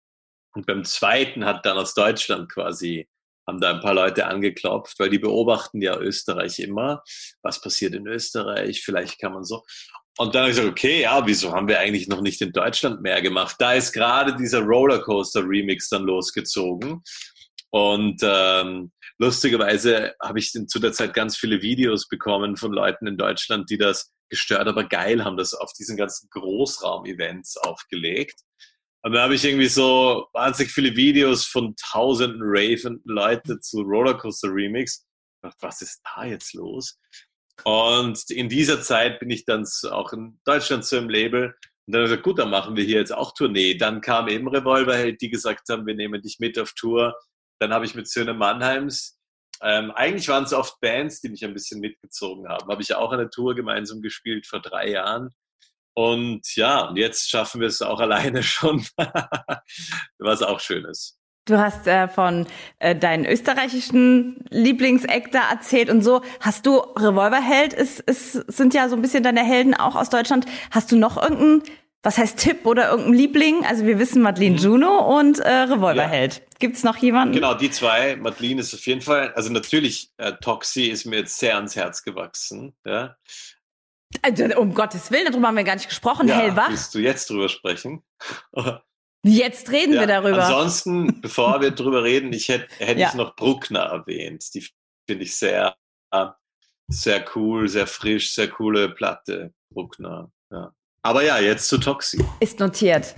Und beim zweiten hat dann aus Deutschland quasi, haben da ein paar Leute angeklopft, weil die beobachten ja Österreich immer. Was passiert in Österreich? Vielleicht kann man so. Und dann habe ich gesagt, okay, ja, wieso haben wir eigentlich noch nicht in Deutschland mehr gemacht? Da ist gerade dieser Rollercoaster Remix dann losgezogen. Und ähm, lustigerweise habe ich zu der Zeit ganz viele Videos bekommen von Leuten in Deutschland, die das gestört, aber geil haben, das auf diesen ganzen Großraum-Events aufgelegt. Und dann habe ich irgendwie so wahnsinnig viele Videos von tausenden ravenden Leuten zu Rollercoaster Remix. was ist da jetzt los? Und in dieser Zeit bin ich dann auch in Deutschland zu einem Label und dann habe ich gesagt, gut, dann machen wir hier jetzt auch Tournee. Dann kam eben Revolverheld, die gesagt haben, wir nehmen dich mit auf Tour. Dann habe ich mit Söhne Mannheims, ähm, eigentlich waren es oft Bands, die mich ein bisschen mitgezogen haben. Habe ich auch eine Tour gemeinsam gespielt vor drei Jahren. Und ja, und jetzt schaffen wir es auch alleine schon, was auch schön ist. Du hast äh, von äh, deinen österreichischen Lieblingseck da erzählt und so. Hast du Revolverheld? Ist, ist, sind ja so ein bisschen deine Helden auch aus Deutschland. Hast du noch irgendeinen, was heißt Tipp oder irgendeinen Liebling? Also wir wissen Madeline mhm. Juno und äh, Revolverheld. Ja. Gibt's noch jemanden? Genau, die zwei. Madeline ist auf jeden Fall, also natürlich, äh, Toxi ist mir jetzt sehr ans Herz gewachsen. Ja. Also, um Gottes Willen, darüber haben wir gar nicht gesprochen. Ja, Hellwach. Willst du jetzt drüber sprechen? Jetzt reden ja, wir darüber. Ansonsten, bevor wir darüber reden, ich hätte, hätte ja. ich noch Bruckner erwähnt. Die finde ich sehr, sehr cool, sehr frisch, sehr coole Platte, Bruckner. Ja. Aber ja, jetzt zu Toxi. Ist notiert.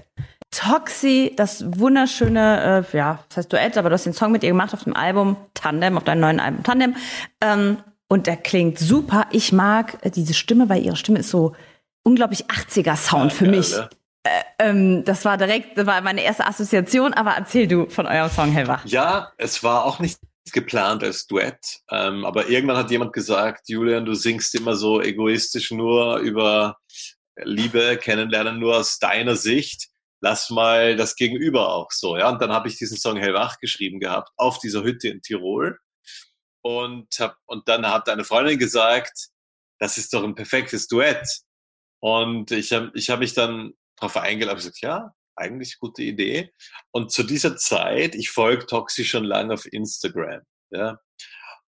Toxi, das wunderschöne, äh, ja, das heißt Duett, aber du hast den Song mit ihr gemacht auf dem Album Tandem, auf deinem neuen Album Tandem. Ähm, und der klingt super. Ich mag äh, diese Stimme, weil ihre Stimme ist so unglaublich 80er-Sound ja, für geil, mich. Ne? Äh, ähm, das war direkt, das war meine erste Assoziation, aber erzähl du von eurem Song Hellwach. Ja, es war auch nicht geplant als Duett, ähm, aber irgendwann hat jemand gesagt, Julian, du singst immer so egoistisch nur über Liebe, kennenlernen nur aus deiner Sicht. Lass mal das Gegenüber auch so, ja. Und dann habe ich diesen Song Hellwach geschrieben gehabt auf dieser Hütte in Tirol und hab, und dann hat eine Freundin gesagt, das ist doch ein perfektes Duett. Und ich habe ich hab mich dann darauf eingeladen. Gesagt, ja, eigentlich gute Idee. Und zu dieser Zeit, ich folge Toxi schon lange auf Instagram. Ja.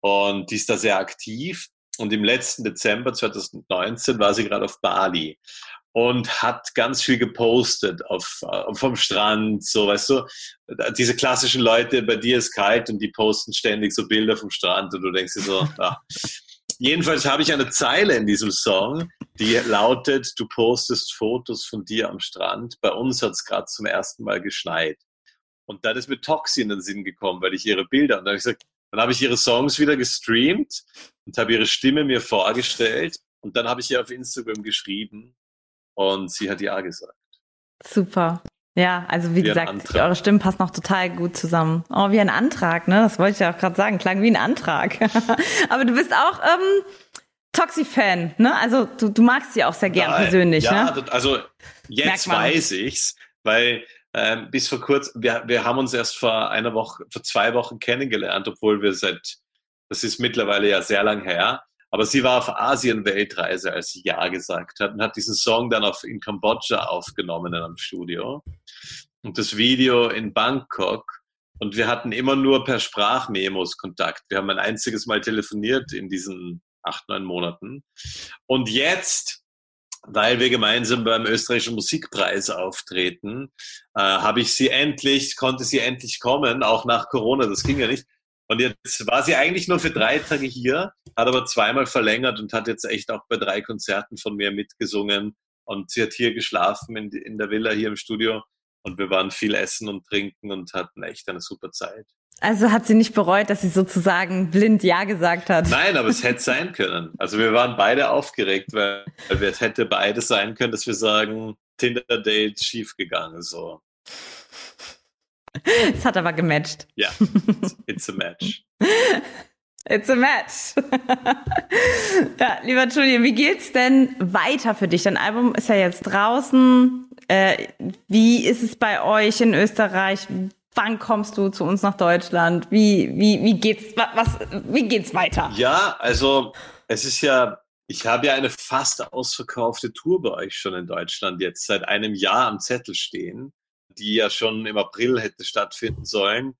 Und die ist da sehr aktiv. Und im letzten Dezember 2019 war sie gerade auf Bali und hat ganz viel gepostet auf, äh, vom Strand, so, weißt du, diese klassischen Leute, bei dir ist kalt und die posten ständig so Bilder vom Strand und du denkst dir so, ah, Jedenfalls habe ich eine Zeile in diesem Song, die lautet, du postest Fotos von dir am Strand. Bei uns hat es gerade zum ersten Mal geschneit. Und dann ist mir Toxi in den Sinn gekommen, weil ich ihre Bilder, und dann habe ich gesagt, dann habe ich ihre Songs wieder gestreamt und habe ihre Stimme mir vorgestellt. Und dann habe ich ihr auf Instagram geschrieben und sie hat ja gesagt. Super. Ja, also wie, wie gesagt, eure Stimmen passen noch total gut zusammen. Oh, wie ein Antrag, ne? Das wollte ich ja auch gerade sagen. Klang wie ein Antrag. Aber du bist auch ähm, Toxi-Fan, ne? Also du, du magst sie auch sehr gern Nein. persönlich, ja, ne? also jetzt weiß ich's, weil ähm, bis vor kurzem, wir, wir haben uns erst vor einer Woche, vor zwei Wochen kennengelernt, obwohl wir seit, das ist mittlerweile ja sehr lang her, aber sie war auf Asien-Weltreise, als sie Ja gesagt hat und hat diesen Song dann auf, in Kambodscha aufgenommen in einem Studio. Und das Video in Bangkok. Und wir hatten immer nur per Sprachmemos Kontakt. Wir haben ein einziges Mal telefoniert in diesen acht, neun Monaten. Und jetzt, weil wir gemeinsam beim österreichischen Musikpreis auftreten, äh, habe ich sie endlich, konnte sie endlich kommen, auch nach Corona. Das ging ja nicht. Und jetzt war sie eigentlich nur für drei Tage hier, hat aber zweimal verlängert und hat jetzt echt auch bei drei Konzerten von mir mitgesungen. Und sie hat hier geschlafen in, in der Villa hier im Studio. Und wir waren viel essen und trinken und hatten echt eine super Zeit. Also hat sie nicht bereut, dass sie sozusagen blind Ja gesagt hat? Nein, aber es hätte sein können. Also wir waren beide aufgeregt, weil, weil es hätte beides sein können, dass wir sagen, Tinder-Date schiefgegangen. So. Es hat aber gematcht. Ja, it's a match. It's a match. ja, lieber Julian, wie geht's denn weiter für dich? Dein Album ist ja jetzt draußen. Äh, wie ist es bei euch in Österreich? Wann kommst du zu uns nach Deutschland? Wie, wie, wie geht's, was, wie geht's weiter? Ja, also, es ist ja, ich habe ja eine fast ausverkaufte Tour bei euch schon in Deutschland jetzt seit einem Jahr am Zettel stehen die ja schon im April hätte stattfinden sollen.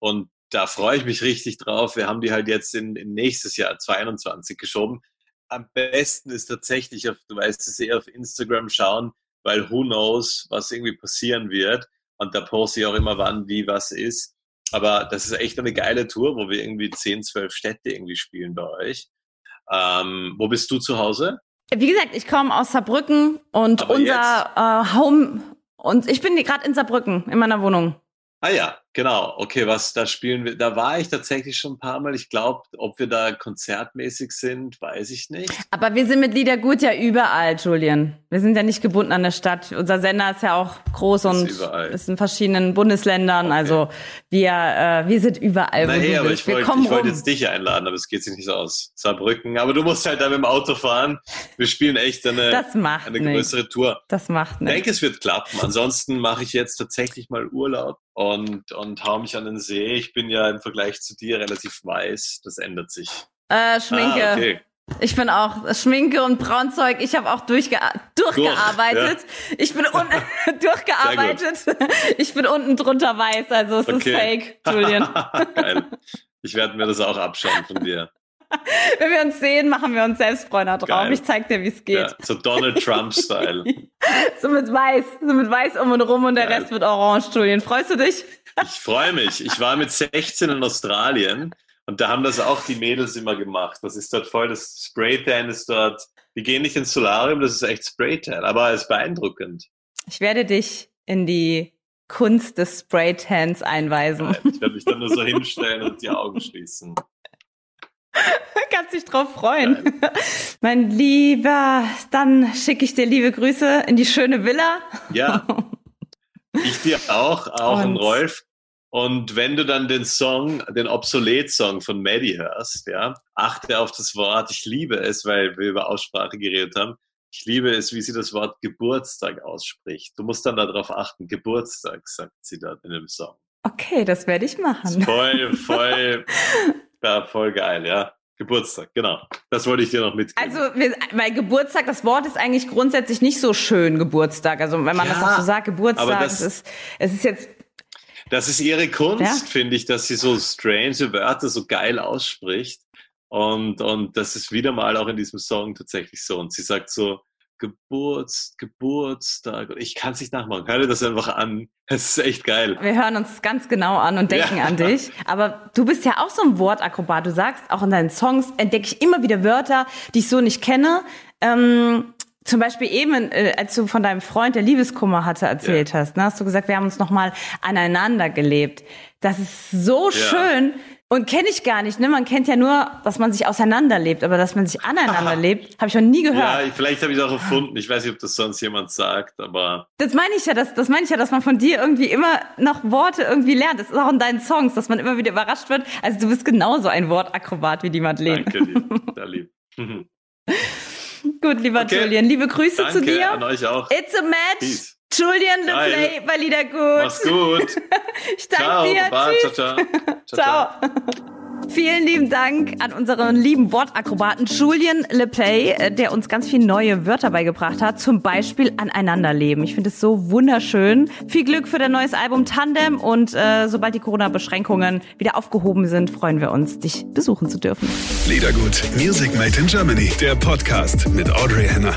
Und da freue ich mich richtig drauf. Wir haben die halt jetzt in, in nächstes Jahr 2021 geschoben. Am besten ist tatsächlich, auf, du weißt es eher auf Instagram schauen, weil who knows, was irgendwie passieren wird. Und da poste ich auch immer, wann, wie, was ist. Aber das ist echt eine geile Tour, wo wir irgendwie 10, 12 Städte irgendwie spielen bei euch. Ähm, wo bist du zu Hause? Wie gesagt, ich komme aus Saarbrücken und Aber unser äh, Home, und ich bin gerade in Saarbrücken, in meiner Wohnung. Ah ja, genau. Okay, was da spielen wir? Da war ich tatsächlich schon ein paar Mal. Ich glaube, ob wir da konzertmäßig sind, weiß ich nicht. Aber wir sind mit Liedergut ja überall, Julian. Wir sind ja nicht gebunden an der Stadt. Unser Sender ist ja auch groß und überall. ist in verschiedenen Bundesländern. Also wir, äh, wir sind überall, wo Nee, du aber ich wollte ich wollt jetzt dich einladen, aber es geht sich nicht so aus. Saarbrücken. Aber du musst halt da mit dem Auto fahren. Wir spielen echt eine, Das eine größere Tour. Das macht Ich nichts. denke, es wird klappen. Ansonsten mache ich jetzt tatsächlich mal Urlaub und, und hau mich an den See. Ich bin ja im Vergleich zu dir relativ weiß. Das ändert sich. Äh, Schminke. Ah, okay. Ich bin auch Schminke und Braunzeug. Ich habe auch durchge durchgearbeitet. Ich bin unten durchgearbeitet. Ich bin unten drunter weiß, also es Okay. ist fake, Julian. Geil. Ich werde mir das auch abschauen von dir. Wenn wir uns sehen, machen wir uns selbst Bräuner drauf. Geil. Ich zeig dir, wie es geht. Ja, so Donald Trump-Style. So mit weiß, so mit weiß um und rum und der Geil. Rest wird orange, Julian. Freust du dich? Ich freue mich. Ich war mit 16 in Australien und da haben das auch die Mädels immer gemacht. Das ist dort voll, das Spraytan ist dort. Die gehen nicht ins Solarium, das ist echt Spraytan, aber es ist beeindruckend. Ich werde dich in die Kunst des Spraytans einweisen. Ich werde mich dann nur so hinstellen und die Augen schließen. Kannst dich drauf freuen. Mein Lieber, dann schicke ich dir liebe Grüße in die schöne Villa. Ja, ich dir auch, auch Und- Rolf. Und wenn du dann den Song, den Obsolet-Song von Maddie hörst, ja, achte auf das Wort. Ich liebe es, weil wir über Aussprache geredet haben. Ich liebe es, wie sie das Wort Geburtstag ausspricht. Du musst dann darauf achten. Geburtstag, sagt sie dort in dem Song. Okay, das werde ich machen. Voll, voll, ja, voll geil, ja. Geburtstag, genau. Das wollte ich dir noch mitgeben. Also, weil Geburtstag, das Wort ist eigentlich grundsätzlich nicht so schön, Geburtstag. Also, wenn man Ja, das auch so sagt, Geburtstag, aber das- es ist, es ist jetzt, Das ist ihre Kunst, Ja. finde ich, dass sie so strange Wörter so geil ausspricht. Und, und das ist wieder mal auch in diesem Song tatsächlich so. Und sie sagt so, Geburts, Geburtstag. Ich kann es nicht nachmachen. Hör dir das einfach an. Es ist echt geil. wir hören uns ganz genau an und denken Ja. an dich. Aber du bist ja auch so ein Wortakrobat. Du sagst, auch in deinen Songs entdecke ich immer wieder Wörter, die ich so nicht kenne. Ähm, zum Beispiel eben, äh, als du von deinem Freund, der Liebeskummer hatte, erzählt hast, ne, hast du gesagt, wir haben uns nochmal aneinander gelebt. Das ist so Ja. schön und kenne ich gar nicht. Ne? Man kennt ja nur, dass man sich auseinanderlebt, aber dass man sich aneinander lebt, habe ich noch nie gehört. Ja, ich- vielleicht habe ich es auch erfunden. Ich weiß nicht, ob das sonst jemand sagt, aber Das meine ich ja, das, das meine ich ja, dass man von dir irgendwie immer noch Worte irgendwie lernt. Das ist auch in deinen Songs, dass man immer wieder überrascht wird. Also du bist genauso ein Wortakrobat wie die Madeleine. danke dir. Da lieb. Gut, lieber Okay. Julian, liebe Grüße Danke zu dir. an euch auch. It's a match. Peace. Julian. LePlay bei Liedergut. Mach's gut. Ich danke Ciao. dir. Baba. Tschüss. Ciao, ciao. Ciao, Ciao. Vielen lieben Dank an unseren lieben Wortakrobaten Julian LePlay, äh, der uns ganz viele neue Wörter beigebracht hat, zum Beispiel aneinanderleben. Ich finde es so wunderschön. Viel Glück für dein neues Album Tandem und äh, sobald die Corona-Beschränkungen wieder aufgehoben sind, freuen wir uns, dich besuchen zu dürfen. Liedergut, Music Made in Germany, der Podcast mit Audrey Henner.